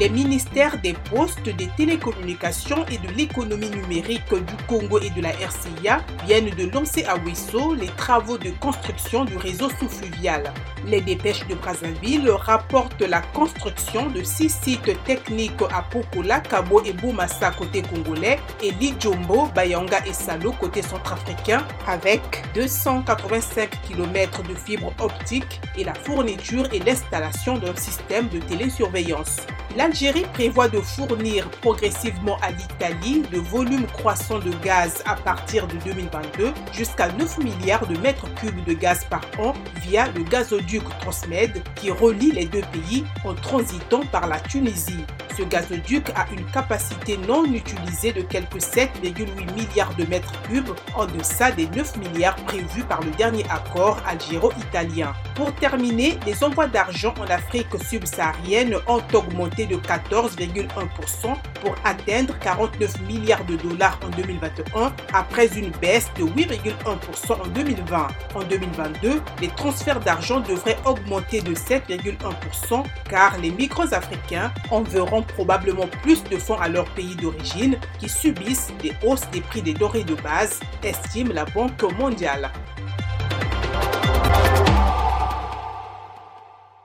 Les ministères des Postes, des Télécommunications et de l'économie numérique du Congo et de la RCIA viennent de lancer à Wesso les travaux de construction du réseau sous-fluvial. Les dépêches de Brazzaville rapportent la construction de six sites techniques à Pokola, Kabo et Boumassa côté congolais et Lijombo, Bayanga et Salo côté centrafricain avec 285 km de fibres optiques et la fourniture et l'installation d'un système de télésurveillance. L'Algérie prévoit de fournir progressivement à l'Italie de volumes croissants de gaz à partir de 2022 jusqu'à 9 milliards de mètres cubes de gaz par an via le gazoduc Transmed qui relie les deux pays en transitant par la Tunisie. Ce gazoduc a une capacité non utilisée de quelques 7,8 milliards de mètres cubes en deçà des 9 milliards prévus par le dernier accord algéro-italien. Pour terminer, les envois d'argent en Afrique subsaharienne ont augmenté de 14,1% pour atteindre 49 milliards de dollars en 2021 après une baisse de 8,1% en 2020. En 2022, les transferts d'argent devraient augmenter de 7,1% car les micros africains enverront probablement plus de fonds à leur pays d'origine qui subissent des hausses des prix des dorés de base, estime la Banque mondiale.